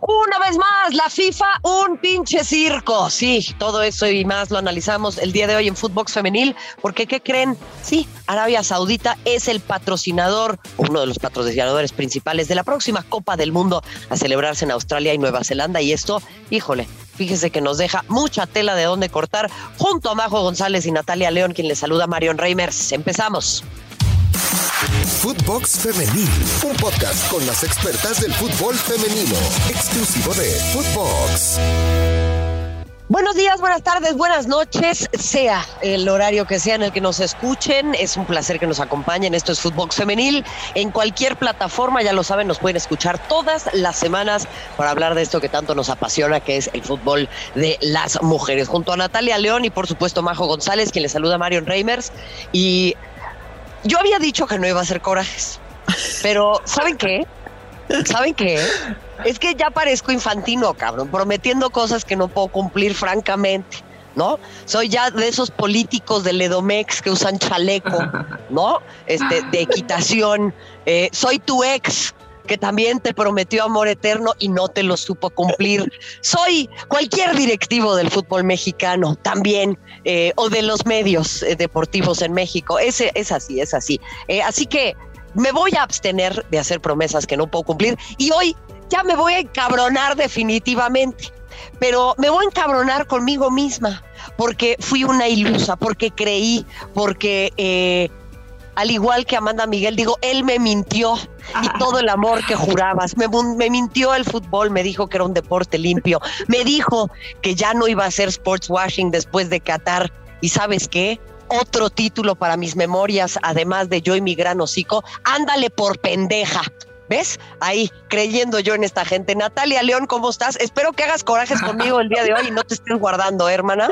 Una vez más, la FIFA, un pinche circo. Sí, todo eso y más lo analizamos el día de hoy en Footbox Femenil, porque ¿qué creen? Sí, Arabia Saudita es el patrocinador, uno de los patrocinadores principales de la próxima Copa del Mundo a celebrarse en Australia y Nueva Zelanda. Y esto, híjole, fíjese que nos deja mucha tela de dónde cortar, junto a Majo González y Natalia León, quien le saluda Marion Reimers. Empezamos. Footbox Femenil, un podcast con las expertas del fútbol femenino, exclusivo de Footbox. Buenos días, buenas tardes, buenas noches, sea el horario que sea en el que nos escuchen. Es un placer que nos acompañen. Esto es Footbox Femenil. En cualquier plataforma, ya lo saben, nos pueden escuchar todas las semanas para hablar de esto que tanto nos apasiona, que es el fútbol de las mujeres. Junto a Natalia León y, por supuesto, Majo González, quien le saluda a Marion Reimers. Y yo había dicho que no iba a hacer corajes, pero ¿saben qué? ¿Saben qué? Es que ya parezco infantino, cabrón, prometiendo cosas que no puedo cumplir francamente, ¿no? Soy ya de esos políticos del Edomex que usan chaleco, ¿no? Este, de equitación. Eh, soy tu ex, que también te prometió amor eterno y no te lo supo cumplir. Soy cualquier directivo del fútbol mexicano también, eh, o de los medios eh, deportivos en México. Ese, es así, es así. Eh, así que me voy a abstener de hacer promesas que no puedo cumplir y hoy ya me voy a encabronar definitivamente. Pero me voy a encabronar conmigo misma porque fui una ilusa, porque creí, porque al igual que Amanda Miguel, digo, él me mintió y todo el amor que jurabas. Me, mintió el fútbol, me dijo que era un deporte limpio, me dijo que ya no iba a ser sports washing después de Qatar. ¿Y sabes qué? Otro título para mis memorias, además de yo y mi gran hocico, ándale por pendeja. ¿Ves? Ahí, creyendo yo en esta gente. Natalia León, ¿cómo estás? Espero que hagas corajes conmigo el día de hoy y no te estés guardando, ¿eh, hermana.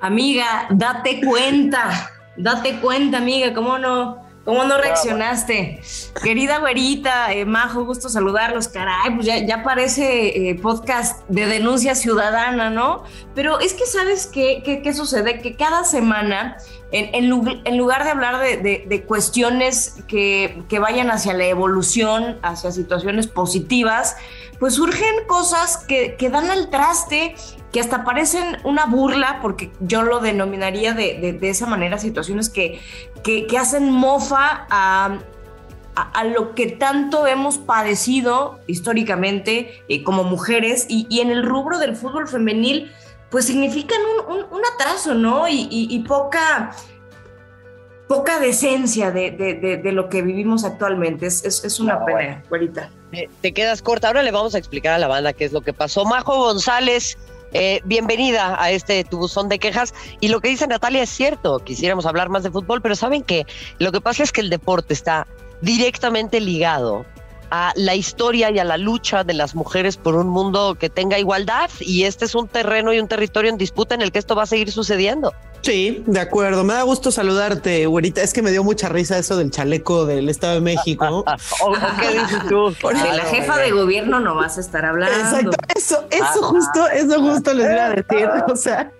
Amiga, date cuenta Date cuenta, amiga, ¿cómo no? ¿Cómo no reaccionaste? Querida güerita, eh, Majo, gusto saludarlos. Caray, pues ya, parece eh, podcast de denuncia ciudadana, ¿no? Pero es que, ¿sabes qué, qué, sucede? Que cada semana, en, lugar de hablar de, cuestiones que, que, vayan hacia la evolución, hacia situaciones positivas, pues surgen cosas que, que dan al traste que hasta parecen una burla, porque yo lo denominaría de, esa manera, situaciones que, que, hacen mofa a, a, lo que tanto hemos padecido históricamente eh, como mujeres y, en el rubro del fútbol femenil, pues significan un, atraso, ¿no? Y, poca poca decencia de, lo que vivimos actualmente. Es, es, una pena, güerita. Te quedas corta. Ahora le vamos a explicar a la banda qué es lo que pasó. Majo González eh, bienvenida a este tu buzón de quejas. Y lo que dice Natalia es cierto, quisiéramos hablar más de fútbol, pero saben que lo que pasa es que el deporte está directamente ligado a la historia y a la lucha de las mujeres por un mundo que tenga igualdad y este es un terreno y un territorio en disputa en el que esto va a seguir sucediendo. Sí, de acuerdo. Me da gusto saludarte, güerita. Es que me dio mucha risa eso del chaleco del Estado de México. qué dices tú? Porque la jefa de gobierno no vas a estar hablando. Exacto. Eso, eso justo, eso justo les voy a decir. O sea.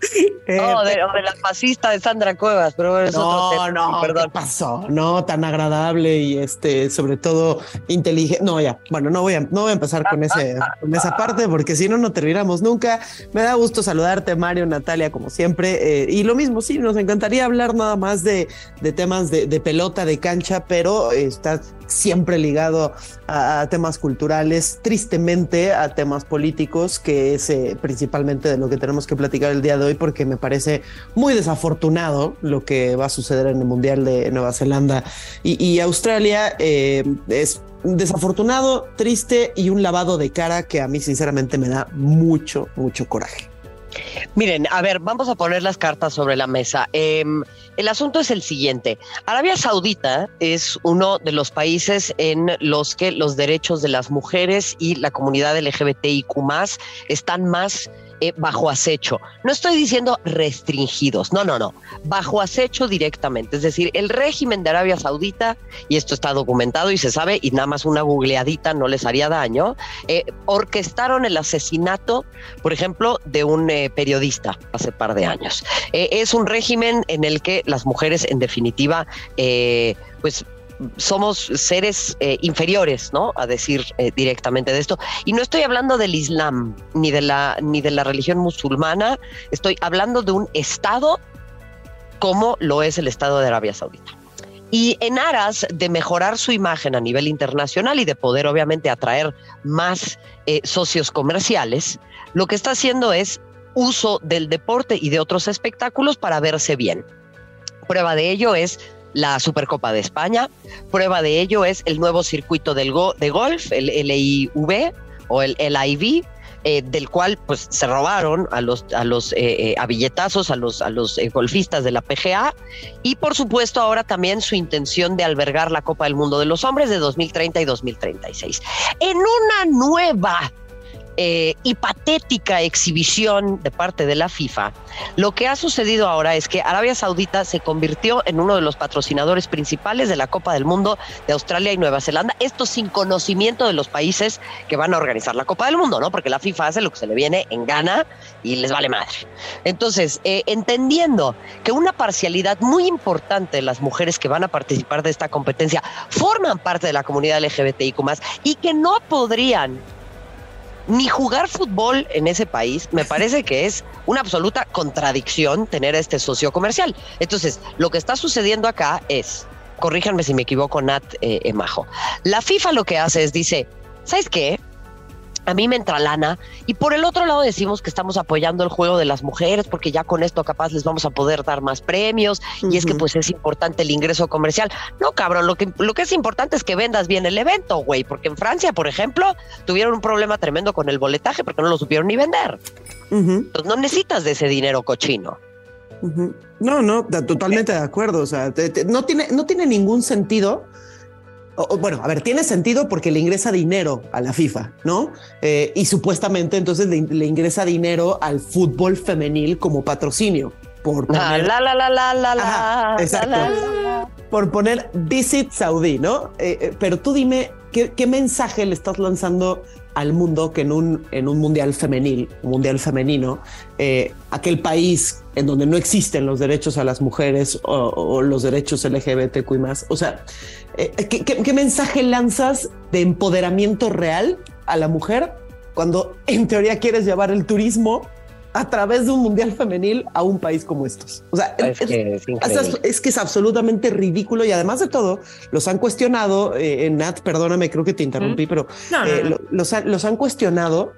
Eh, o de la fascista de Sandra Cuevas, pero es no, otro tema. No, ¿qué pasó? No, tan agradable y este, sobre todo inteligente. No, ya. Bueno, no voy a, no voy a empezar con ese, con esa parte, porque si no, no terminamos nunca. Me da gusto saludarte, Mario, Natalia, como siempre. Eh, y lo mismo sí, nos encantaría hablar nada más de, temas de, pelota, de cancha, pero está siempre ligado a, temas culturales, tristemente a temas políticos, que es eh, principalmente de lo que tenemos que platicar el día de hoy, porque me parece muy desafortunado lo que va a suceder en el Mundial de Nueva Zelanda y, Australia. Eh, es desafortunado, triste y un lavado de cara que a mí sinceramente me da mucho, mucho coraje. Miren, a ver, vamos a poner las cartas sobre la mesa. Em, el asunto es el siguiente. Arabia Saudita es uno de los países en los que los derechos de las mujeres y la comunidad LGBTIQ están más eh, bajo acecho. No estoy diciendo restringidos, no, no, no, bajo acecho directamente. Es decir, el régimen de Arabia Saudita, y esto está documentado y se sabe, y nada más una googleadita no les haría daño, eh, orquestaron el asesinato, por ejemplo, de un eh, periodista hace par de años. es un régimen en el que las mujeres, en definitiva, pues somos seres eh, inferiores, ¿no? A decir eh, directamente de esto. Y no estoy hablando del Islam ni de la ni de la religión musulmana. Estoy hablando de un Estado como lo es el Estado de Arabia Saudita. Y en aras de mejorar su imagen a nivel internacional y de poder obviamente atraer más eh, socios comerciales, lo que está haciendo es uso del deporte y de otros espectáculos para verse bien. Prueba de ello es la Supercopa de España, prueba de ello es el nuevo circuito del de golf, el LIV o el LIV, eh, del cual pues se robaron a los a los eh, eh, a billetazos a los a los golfistas de la PGA y por supuesto ahora también su intención de albergar la Copa del Mundo de los Hombres de 2030 y 2036 en una nueva eh, y patética exhibición de parte de la FIFA, lo que ha sucedido ahora es que Arabia Saudita se convirtió en uno de los patrocinadores principales de la Copa del Mundo de Australia y Nueva Zelanda, esto sin conocimiento de los países que van a organizar la Copa del Mundo, ¿no? Porque la FIFA hace lo que se le viene en gana y les vale madre. Entonces, eh, entendiendo que una parcialidad muy importante de las mujeres que van a participar de esta competencia forman parte de la comunidad LGBTIQ y que no podrían ni jugar fútbol en ese país, me parece que es una absoluta contradicción tener este socio comercial. Entonces, lo que está sucediendo acá es, corríjanme si me equivoco, Nat eh, Emajo, la FIFA lo que hace es dice, ¿sabes qué? A mí me entra lana y por el otro lado decimos que estamos apoyando el juego de las mujeres porque ya con esto capaz les vamos a poder dar más premios y es que pues es importante el ingreso comercial. No, cabrón, lo que, lo que es importante es que vendas bien el evento, güey, porque en Francia, por ejemplo, tuvieron un problema tremendo con el boletaje porque no lo supieron ni vender. Entonces no necesitas de ese dinero cochino. No, no, totalmente de acuerdo. O sea, no, tiene, no tiene ningún sentido bueno, a ver, tiene sentido porque le ingresa dinero a la FIFA, ¿no? Eh, y supuestamente entonces le, ingresa dinero al fútbol femenil como patrocinio. Por poner, la, la, la, la, la, la, exacto. Por poner Visit Saudi, ¿no? Eh, eh, pero tú dime, ¿qué, ¿qué, mensaje le estás lanzando al mundo que en un, en un mundial femenil, un mundial femenino, aquel país en donde no existen los derechos a las mujeres o, o los derechos LGBTQ más, o sea, eh, ¿qué, mensaje lanzas de empoderamiento real a la mujer cuando en teoría quieres llevar el turismo a través de un mundial femenil a un país como estos. O sea, es, que es, absolutamente ridículo y además de todo, los han cuestionado, eh, Nat, perdóname, creo que te interrumpí, pero eh, los, los, han cuestionado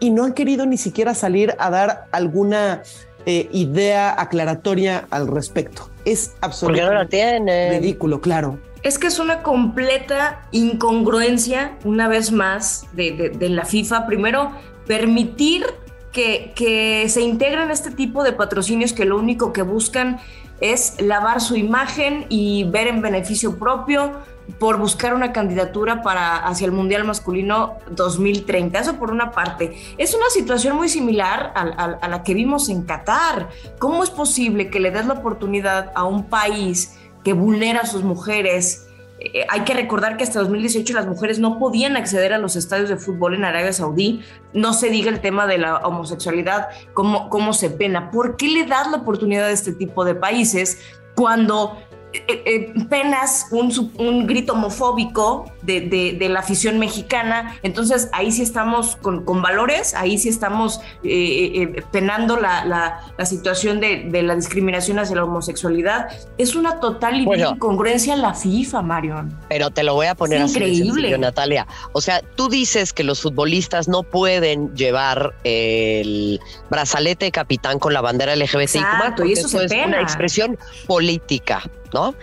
y, no han querido ni siquiera salir a dar alguna idea aclaratoria al respecto. Es absolutamente ridículo, claro. Es que es una completa incongruencia, una vez más, de, la FIFA. Primero, permitir que, que, se integren este tipo de patrocinios que lo único que buscan es lavar su imagen y ver en beneficio propio por buscar una candidatura para hacia el Mundial Masculino 2030. Eso por una parte. Es una situación muy similar a, a la que vimos en Qatar. ¿Cómo es posible que le des la oportunidad a un país que vulnera a sus mujeres. Eh, hay que recordar que hasta 2018 las mujeres no podían acceder a los estadios de fútbol en Arabia Saudí. No se diga el tema de la homosexualidad, cómo, cómo se pena. ¿Por qué le das la oportunidad a este tipo de países cuando eh, eh, penas un, un, grito homofóbico de, de, la afición mexicana. Entonces ahí sí estamos con, con valores, ahí sí estamos eh, penando la, la, situación de, de, la discriminación hacia la homosexualidad. Es una total incongruencia en la FIFA, Marion. Pero te lo voy a poner así increíble, Natalia. O sea, tú dices que los futbolistas no pueden llevar el brazalete de capitán con la bandera LGBT. Exacto, y eso, es una expresión política. ¿no?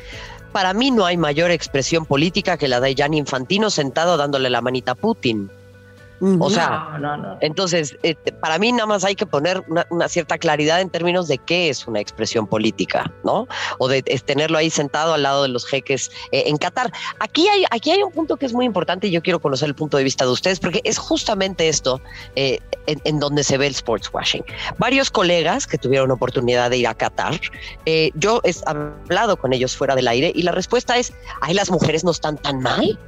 Para mí no hay mayor expresión política que la de Jan Infantino sentado dándole la manita a Putin. O sea, entonces, eh, para mí nada más hay que poner una, cierta claridad en términos de qué es una expresión política, ¿no? O de tenerlo ahí sentado al lado de los jeques eh, en Qatar. Aquí hay, aquí hay un punto que es muy importante y yo quiero conocer el punto de vista de ustedes, porque es justamente esto eh, en, donde se ve el sports washing. Varios colegas que tuvieron oportunidad de ir a Qatar, yo he hablado con ellos fuera del aire y la respuesta es, ay, las mujeres no están tan mal.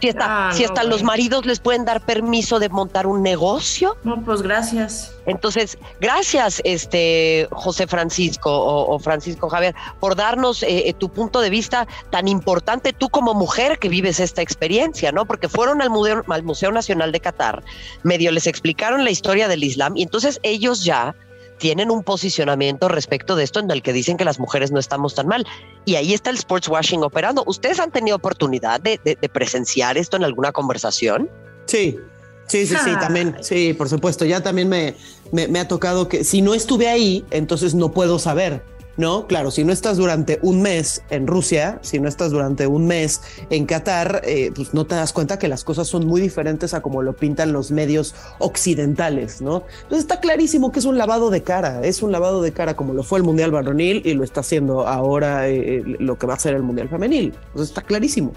Si, está, si hasta los maridos les pueden dar permiso permiso de montar un negocio. No, pues gracias. Entonces, gracias, este José Francisco o, Francisco Javier, por darnos eh, eh, tu punto de vista tan importante, tú como mujer que vives esta experiencia, ¿no? Porque fueron al Museo, al Museo Nacional de Qatar, medio les explicaron la historia del Islam y entonces ellos ya tienen un posicionamiento respecto de esto en el que dicen que las mujeres no estamos tan mal. Y ahí está el sports washing operando. ¿Ustedes han tenido oportunidad de, de presenciar esto en alguna conversación? Sí, Sí, sí, sí, también, sí, por supuesto. Ya también me, me, ha tocado que si no estuve ahí, entonces no puedo saber, ¿no? Claro, si no estás durante un mes en Rusia, si no estás durante un mes en Qatar, eh, pues no te das cuenta que las cosas son muy diferentes a como lo pintan los medios occidentales, ¿no? Entonces está clarísimo que es un lavado de cara, es un lavado de cara como lo fue el Mundial Varonil y lo está haciendo ahora eh, lo que va a ser el Mundial Femenil. Entonces está clarísimo.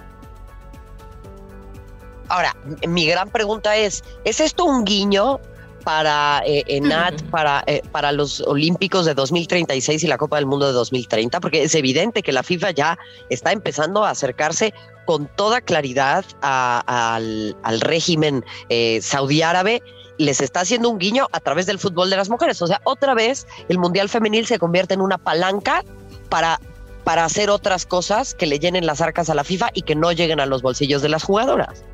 Ahora, mi gran pregunta es, ¿es esto un guiño para eh, ENAT, para, eh, para los Olímpicos de 2036 y la Copa del Mundo de 2030? Porque es evidente que la FIFA ya está empezando a acercarse con toda claridad al, régimen eh, saudí árabe les está haciendo un guiño a través del fútbol de las mujeres. O sea, otra vez el Mundial Femenil se convierte en una palanca para para hacer otras cosas que le llenen las arcas a la FIFA y que no lleguen a los bolsillos de las jugadoras.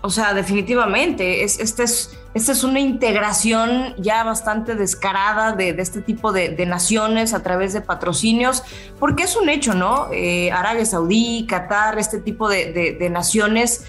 o sea, definitivamente, es, esta es, este es una integración ya bastante descarada de, este tipo de, naciones a través de patrocinios, porque es un hecho, ¿no? Eh, Arabia Saudí, Qatar, este tipo de, naciones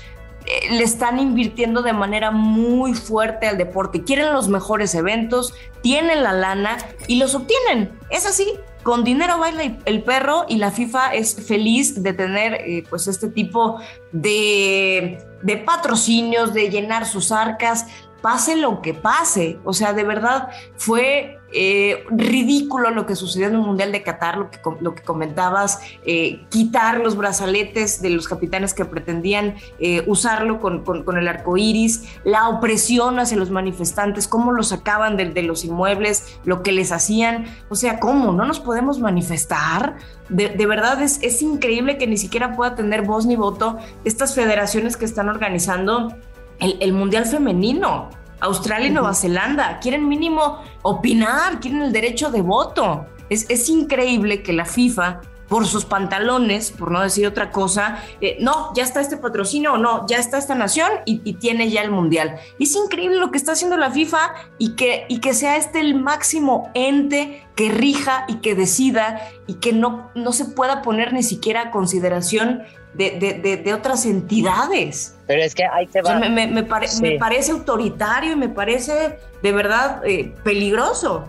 le están invirtiendo de manera muy fuerte al deporte. Quieren los mejores eventos, tienen la lana y los obtienen. Es así con dinero baila el perro y la FIFA es feliz de tener eh, pues este tipo de, de patrocinios, de llenar sus arcas, pase lo que pase. O sea, de verdad fue eh, ridículo lo que sucedió en el Mundial de Qatar, lo que, lo que comentabas, eh, quitar los brazaletes de los capitanes que pretendían eh, usarlo con, el arco iris, la opresión hacia los manifestantes, cómo los sacaban de, los inmuebles, lo que les hacían. O sea, ¿cómo? ¿No nos podemos manifestar? De, verdad es, es increíble que ni siquiera pueda tener voz ni voto estas federaciones que están organizando el, el Mundial Femenino. Australia y Nueva Zelanda. Quieren mínimo opinar, quieren el derecho de voto. Es, es increíble que la FIFA, por sus pantalones, por no decir otra cosa, eh, no, ya está este patrocinio o no, ya está esta nación y, tiene ya el mundial. es increíble lo que está haciendo la FIFA y que, y que sea este el máximo ente que rija y que decida y que no, no se pueda poner ni siquiera a consideración de, otras entidades. Pero es que hay que me, parece autoritario y me parece de verdad eh, peligroso.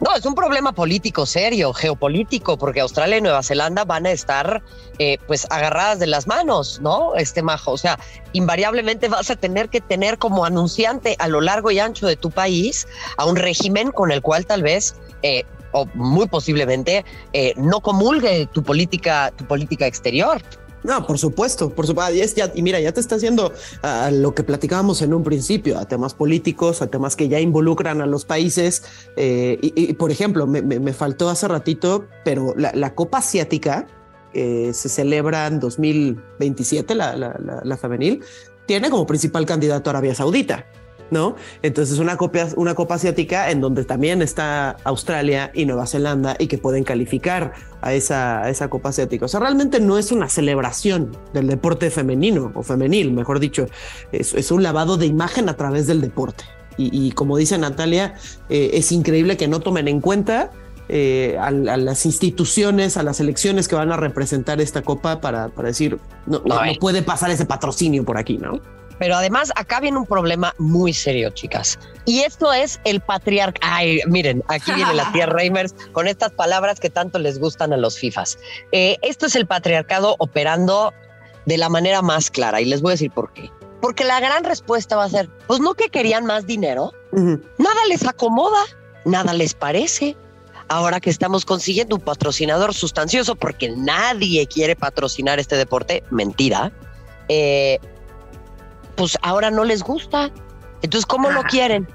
No, es un problema político serio, geopolítico, porque Australia y Nueva Zelanda van a estar eh, pues agarradas de las manos, ¿no? Este majo, o sea, invariablemente vas a tener que tener como anunciante a lo largo y ancho de tu país a un régimen con el cual tal vez eh, o muy posiblemente no comulgue tu política, tu política exterior. No, por supuesto, por supuesto. Y, es ya, y mira, ya te está haciendo a lo que platicábamos en un principio, a temas políticos, a temas que ya involucran a los países. Eh, y, por ejemplo, me, faltó hace ratito, pero la, Copa Asiática se celebra en 2027, la, la, la femenil, tiene como principal candidato a Arabia Saudita. ¿No? Entonces una copa, una copa asiática en donde también está Australia y Nueva Zelanda y que pueden calificar a esa, esa copa asiática. O sea, realmente no es una celebración del deporte femenino o femenil, mejor dicho, es, un lavado de imagen a través del deporte. Y, como dice Natalia, eh, es increíble que no tomen en cuenta eh, a, las instituciones, a las elecciones que van a representar esta copa para, para decir, no, no, no puede pasar ese patrocinio por aquí, ¿no? Pero además acá viene un problema muy serio, chicas. Y esto es el patriarca. Ay, miren, aquí viene la tía Reimers con estas palabras que tanto les gustan a los FIFAs. Eh, esto es el patriarcado operando de la manera más clara y les voy a decir por qué. Porque la gran respuesta va a ser, pues no que querían más dinero, nada les acomoda, nada les parece. Ahora que estamos consiguiendo un patrocinador sustancioso porque nadie quiere patrocinar este deporte, mentira. Eh, pues ahora no les gusta. Entonces, ¿cómo lo quieren?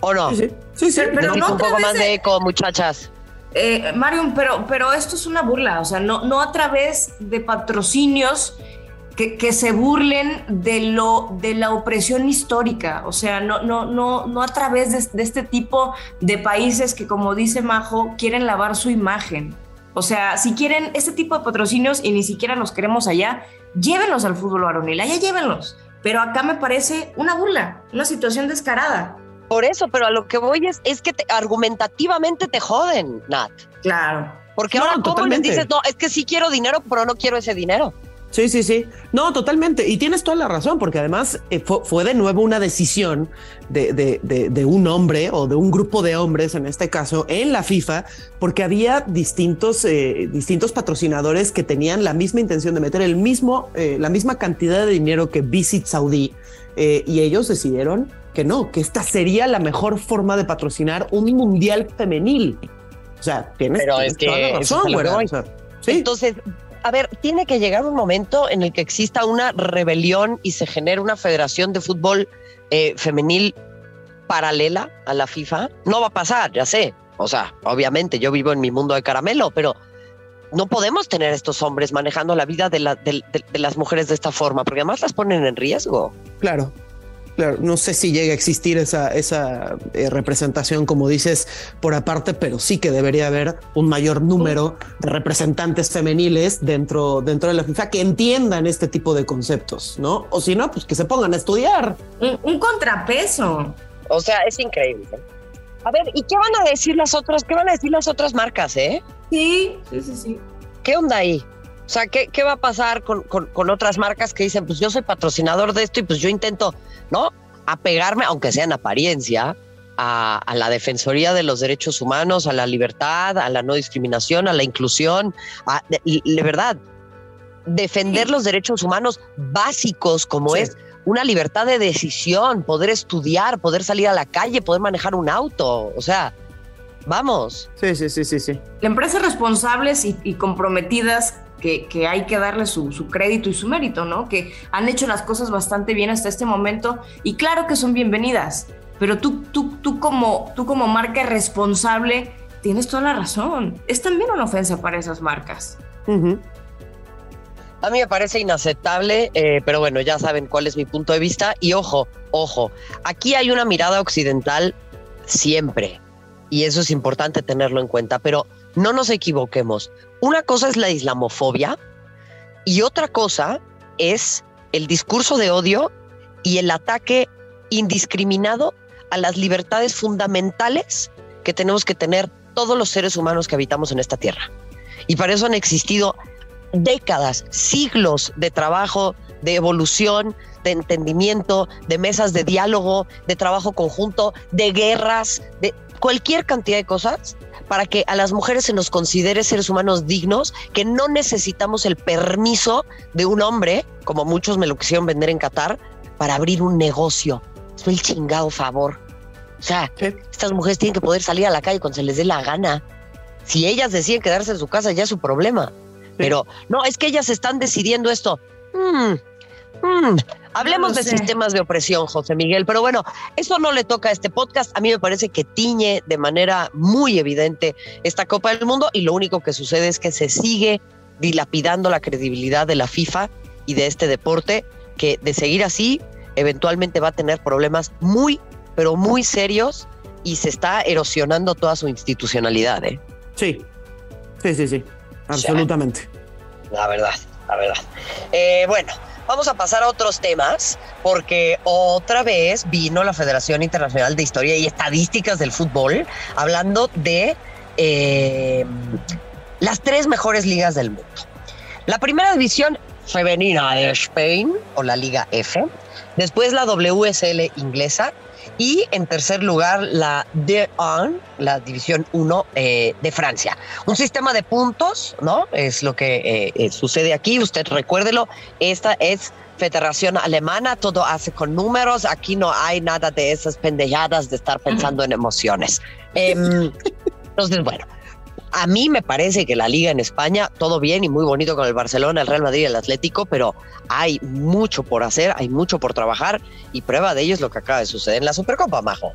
¿O no? Sí, sí, sí. Pero, no un poco más de eco, muchachas. Eh, Mario, pero, pero esto es una burla, o sea, no, no a través de patrocinios que, que, se burlen de, lo, de la opresión histórica, o sea, no, no, no, no a través de, de este tipo de países que, como dice Majo, quieren lavar su imagen. O sea, si quieren este tipo de patrocinios y ni siquiera los queremos allá, llévenlos al fútbol varonil, allá llévenlos. Pero acá me parece una burla, una situación descarada. Por eso, pero a lo que voy es, es que argumentativamente te joden, Nat. Claro. Porque ahora, ¿cómo les dices? No, es que sí quiero dinero, pero no quiero ese dinero. Sí, sí, sí. No, totalmente. Y tienes toda la razón, porque además eh, fue, de nuevo una decisión de, de, de, un hombre o de un grupo de hombres, en este caso, en la FIFA, porque había distintos, eh, distintos patrocinadores que tenían la misma intención de meter el mismo, eh, la misma cantidad de dinero que Visit Saudi. y ellos decidieron que no, que esta sería la mejor forma de patrocinar un mundial femenil. O sea, tienes, Pero es que toda la razón, ¿sí? Entonces, a ver, tiene que llegar un momento en el que exista una rebelión y se genere una federación de fútbol eh, femenil paralela a la FIFA. No va a pasar, ya sé. O sea, obviamente yo vivo en mi mundo de caramelo, pero no podemos tener estos hombres manejando la vida de, de las mujeres de esta forma, porque además las ponen en riesgo. Claro, Claro, no sé si llega a existir esa, esa eh, representación, como dices, por aparte, pero sí que debería haber un mayor número de representantes femeniles dentro, dentro de la FIFA que entiendan este tipo de conceptos, ¿no? O si no, pues que se pongan a estudiar. Un, contrapeso. O sea, es increíble. A ver, ¿y qué van a decir las otras? ¿Qué van a decir las otras marcas, eh? Sí, sí, sí, sí. ¿Qué onda ahí? O sea, ¿qué, qué va a pasar con, con, con, otras marcas que dicen, pues yo soy patrocinador de esto y pues yo intento, ¿no? Apegarme, aunque sea en apariencia, a, a, la defensoría de los derechos humanos, a la libertad, a la no discriminación, a la inclusión, a, de, de verdad, defender los derechos humanos básicos como sí. es una libertad de decisión, poder estudiar, poder salir a la calle, poder manejar un auto, o sea, vamos. Sí, sí, sí, sí, sí. Empresas responsables y, y comprometidas que, que, hay que darle su, su, crédito y su mérito, ¿no? Que han hecho las cosas bastante bien hasta este momento y claro que son bienvenidas, pero tú, tú, tú, como, tú como marca responsable tienes toda la razón. Es también una ofensa para esas marcas. Uh -huh. A mí me parece inaceptable, eh, pero bueno, ya saben cuál es mi punto de vista. Y ojo, ojo, aquí hay una mirada occidental siempre, y eso es importante tenerlo en cuenta, pero no nos equivoquemos. Una cosa es la islamofobia y otra cosa es el discurso de odio y el ataque indiscriminado a las libertades fundamentales que tenemos que tener todos los seres humanos que habitamos en esta tierra. Y para eso han existido décadas, siglos de trabajo, de evolución, de entendimiento, de mesas de diálogo, de trabajo conjunto, de guerras, de cualquier cantidad de cosas para que a las mujeres se nos considere seres humanos dignos, que no necesitamos el permiso de un hombre, como muchos me lo quisieron vender en Qatar, para abrir un negocio. Es el chingado favor. O sea, estas mujeres tienen que poder salir a la calle cuando se les dé la gana. Si ellas deciden quedarse en su casa, ya es su problema. Sí. Pero no, es que ellas están decidiendo esto. Hmm, hmm. Hablemos no de sé. sistemas de opresión, José Miguel, pero bueno, eso no le toca a este podcast. A mí me parece que tiñe de manera muy evidente esta Copa del Mundo y lo único que sucede es que se sigue dilapidando la credibilidad de la FIFA y de este deporte, que de seguir así, eventualmente va a tener problemas muy, pero muy serios y se está erosionando toda su institucionalidad. ¿eh? Sí, sí, sí, sí, absolutamente. La verdad, la verdad. Eh, bueno. Vamos a pasar a otros temas, porque otra vez vino la Federación Internacional de Historia y Estadísticas del Fútbol hablando de eh, las tres mejores ligas del mundo. La primera división femenina de Spain, o la Liga F, después la WSL inglesa, y en tercer lugar la D1, la División 1 eh, de Francia. Un sistema de puntos, ¿no? Es lo que eh, sucede aquí, usted recuérdelo, esta es Federación Alemana, todo hace con números, aquí no hay nada de esas pendejadas de estar pensando en emociones. Eh, entonces, bueno, a mí me parece que la liga en España, todo bien y muy bonito con el Barcelona, el Real Madrid y el Atlético, pero hay mucho por hacer, hay mucho por trabajar y prueba de ello es lo que acaba de suceder en la Supercopa, Majo.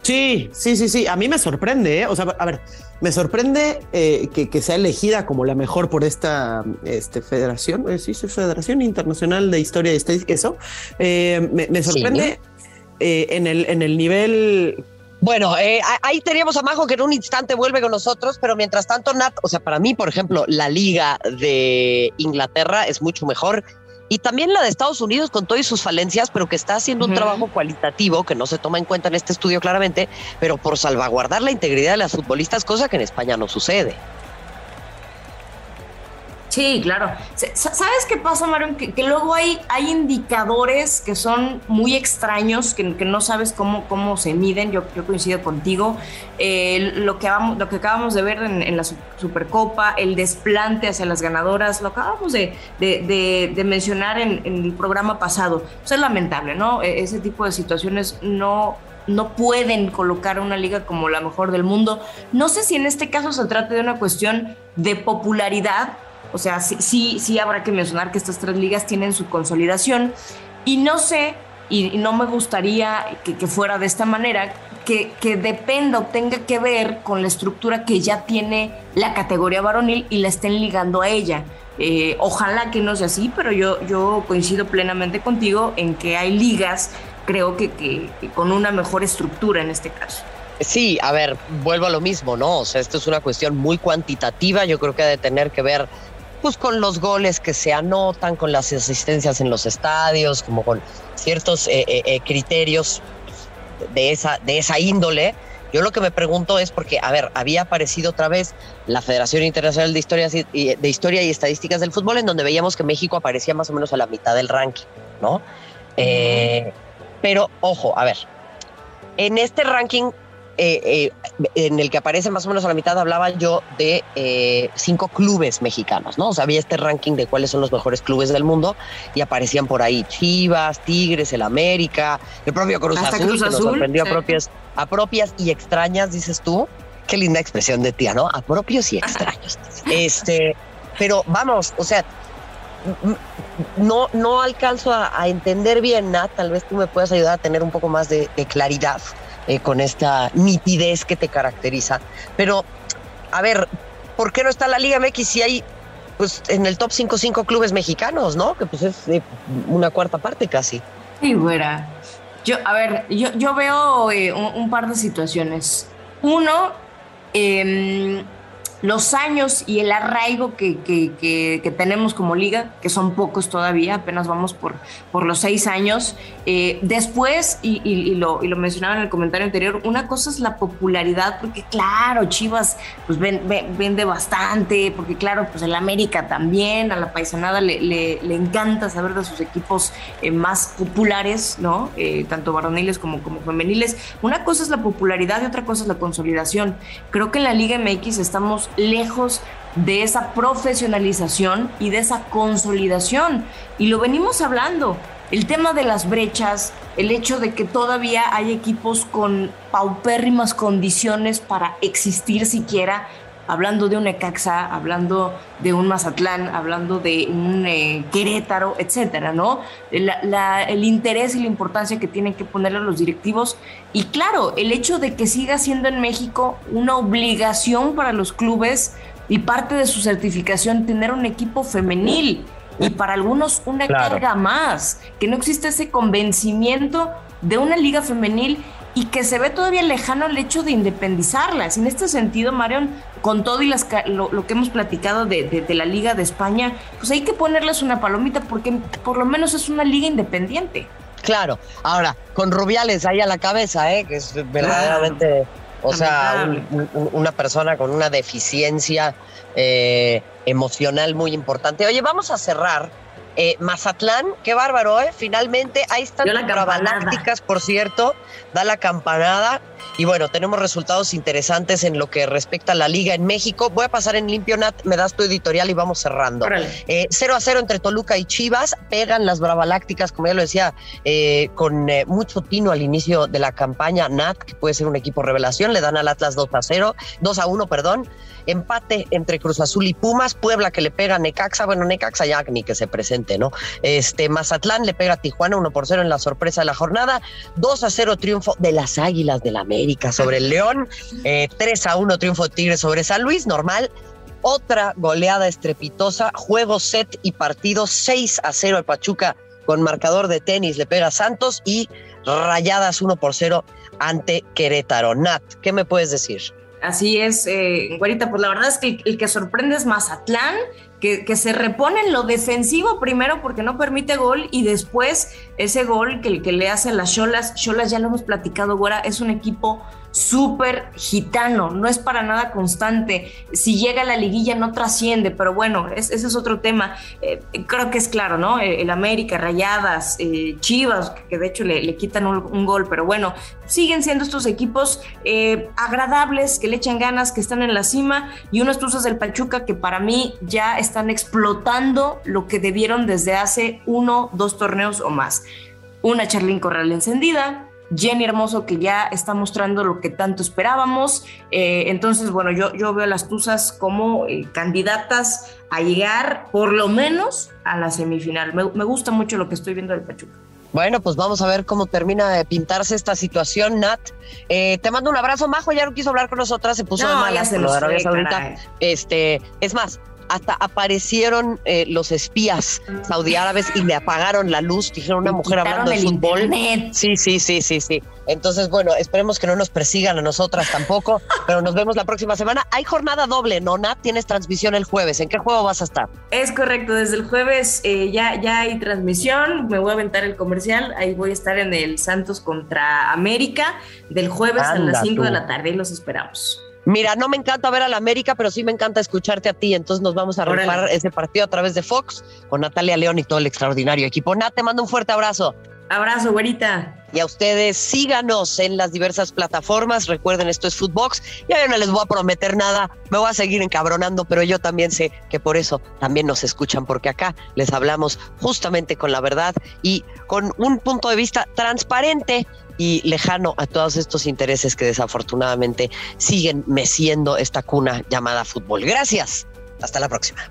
Sí, sí, sí, sí. A mí me sorprende, ¿eh? O sea, a ver, me sorprende eh, que, sea elegida como la mejor por esta este, federación, eh, sí, Federación Internacional de Historia y Estadística, eso. Eh, me, sorprende en, el, en el nivel bueno, ahí teníamos a Majo que en un instante vuelve con nosotros, pero mientras tanto, Nat, o sea, para mí, por ejemplo, la liga de Inglaterra es mucho mejor y también la de Estados Unidos con todas sus falencias, pero que está haciendo un trabajo cualitativo que no se toma en cuenta en este estudio claramente, pero por salvaguardar la integridad de las futbolistas, cosa que en España no sucede. Sí, claro. ¿Sabes qué pasa, Marion? Que, luego hay, hay indicadores que son muy extraños, que, no sabes cómo, cómo se miden. Yo, yo coincido contigo. Lo, que vamos, lo que acabamos de ver en, la Supercopa, el desplante hacia las ganadoras, lo acabamos de, de, mencionar en, el programa pasado. Pues es lamentable, ¿no? E, ese tipo de situaciones no, no pueden colocar una liga como la mejor del mundo. No sé si en este caso se trata de una cuestión de popularidad o sea, sí, sí, habrá que mencionar que estas tres ligas tienen su consolidación y no sé, y no me gustaría que, fuera de esta manera, que, que, dependa o tenga que ver con la estructura que ya tiene la categoría varonil y la estén ligando a ella. Eh, ojalá que no sea así, pero yo, yo coincido plenamente contigo en que hay ligas, creo que, que con una mejor estructura en este caso. Sí, a ver, vuelvo a lo mismo, ¿no? O sea, esto es una cuestión muy cuantitativa, yo creo que ha de tener que ver pues con los goles que se anotan, con las asistencias en los estadios, como con ciertos eh, eh, eh, criterios de esa, de esa índole. Yo lo que me pregunto es porque, a ver, había aparecido otra vez la Federación Internacional de Historia, de Historia y Estadísticas del Fútbol, en donde veíamos que México aparecía más o menos a la mitad del ranking, ¿no? pero, ojo, a ver, en este ranking eh, eh, en el que aparece más o menos a la mitad, hablaba yo de eh, cinco clubes mexicanos, ¿no? O sea, había este ranking de cuáles son los mejores clubes del mundo y aparecían por ahí Chivas, Tigres, el América, el propio Cruz Azul, que nos sorprendió a, propias, a propias y extrañas, dices tú. Qué linda expresión de tía, ¿no? A propios y extraños. este, pero vamos, o sea, no, no alcanzo a, entender bien, Nat, tal vez tú me puedas ayudar a tener un poco más de claridad eh, con esta nitidez que te caracteriza. Pero, a ver, ¿por qué no está la Liga MX si hay pues en el top 5 cinco clubes mexicanos, ¿no? Que pues es una cuarta parte casi. Sí, fuera. Yo, a ver, yo, yo veo eh, un, par de situaciones. Uno, eh, los años y el arraigo que, que, tenemos como liga, que son pocos todavía, apenas vamos por, por los seis años. Eh, después, y, lo, y, lo, mencionaba en el comentario anterior, una cosa es la popularidad, porque claro, Chivas pues vende bastante, porque claro, pues el América también, a la paisanada le, le, encanta saber de sus equipos eh, más populares, ¿no? Eh, tanto varoniles como, como femeniles. Una cosa es la popularidad y otra cosa es la consolidación. Creo que en la Liga MX estamos lejos de esa profesionalización y de esa consolidación. Y lo venimos hablando. El tema de las brechas, el hecho de que todavía hay equipos con paupérrimas condiciones para existir siquiera, hablando de un Ecaxa, hablando de un Mazatlán, hablando de un eh, Querétaro, etcétera, ¿no? el interés y la importancia que tienen que ponerle a los directivos. Y claro, el hecho de que siga siendo en México una obligación para los clubes y parte de su certificación tener un equipo femenil y para algunos una carga más, que no existe ese convencimiento de una liga femenil y que se ve todavía lejano el hecho de independizarlas. En este sentido, Marion, con todo y las, lo, que hemos platicado de, la Liga de España, pues hay que ponerles una palomita porque por lo menos es una liga independiente. Claro, ahora, con Rubiales ahí a la cabeza, ¿eh? que es verdaderamente, o sea, una persona con una deficiencia eh, emocional muy importante. Oye, vamos a cerrar eh, Mazatlán, qué bárbaro, ¿eh? Finalmente, ahí están las galácticas, por cierto, da la campanada. Y bueno, tenemos resultados interesantes en lo que respecta a la liga en México. Voy a pasar en limpio, Nat, me das tu editorial y vamos cerrando. 0 eh, a 0 entre Toluca y Chivas, pegan las Bravalácticas, como ya lo decía, eh, con eh, mucho tino al inicio de la campaña. Nat, que puede ser un equipo revelación, le dan al Atlas 2 a 0, 2 a 1, perdón. Empate entre Cruz Azul y Pumas, Puebla que le pega a Necaxa, bueno, Necaxa ya ni que se presente ¿no? Este Mazatlán le pega a Tijuana 1 por 0 en la sorpresa de la jornada, 2 a 0 triunfo de las Águilas del la América sobre el León, 3 eh, a 1 triunfo Tigres sobre San Luis, normal. Otra goleada estrepitosa, juego set y partido 6 a 0 al Pachuca con marcador de tenis le pega Santos y rayadas 1 por 0 ante Querétaro. Nat, ¿qué me puedes decir? Así es, eh, pues la verdad es que el, que sorprende es Mazatlán, que, que, se repone en lo defensivo primero porque no permite gol y después ese gol que, que le hace a las Cholas, Cholas ya lo hemos platicado, Güera, es un equipo súper gitano, no es para nada constante. Si llega a la liguilla no trasciende, pero bueno, ese es otro tema. Eh, creo que es claro, ¿no? Eh, el, América, Rayadas, eh, Chivas, que de hecho le, quitan un, gol, pero bueno, siguen siendo estos equipos agradables, que le echan ganas, que están en la cima, y unos Tuzos del Pachuca que para mí ya están explotando lo que debieron desde hace uno, dos torneos o más. Una Charlín Corral encendida, Jenny Hermoso que ya está mostrando lo que tanto esperábamos. Eh, entonces, bueno, yo, yo veo a las Tuzas como eh, candidatas a llegar por lo menos a la semifinal. Me, gusta mucho lo que estoy viendo del Pachuca. Bueno, pues vamos a ver cómo termina de pintarse esta situación, Nat. Eh, te mando un abrazo, Majo, ya no quiso hablar con nosotras, se puso de malas se lo Arabia Este, es más, hasta aparecieron eh, los espías saudí árabes y le apagaron la luz, dijeron una mujer hablando de fútbol. Sí, sí, sí, sí, sí. Entonces, bueno, esperemos que no nos persigan a nosotras tampoco, pero nos vemos la próxima semana. Hay jornada doble, ¿no, Nat? Tienes transmisión el jueves. ¿En qué juego vas a estar? Es correcto, desde el jueves eh, ya, ya hay transmisión. Me voy a aventar el comercial. Ahí voy a estar en el Santos contra América del jueves a las 5 de la tarde y los esperamos. Mira, no me encanta ver a la América, pero sí me encanta escucharte a ti. Entonces nos vamos a rifar ese partido a través de Fox con Natalia León y todo el extraordinario equipo. Nat, te mando un fuerte abrazo. Abrazo, güerita. Y a ustedes síganos en las diversas plataformas. Recuerden, esto es Footbox. Ya no les voy a prometer nada. Me voy a seguir encabronando, pero yo también sé que por eso también nos escuchan, porque acá les hablamos justamente con la verdad y con un punto de vista transparente y lejano a todos estos intereses que desafortunadamente siguen meciendo esta cuna llamada fútbol. Gracias. Hasta la próxima.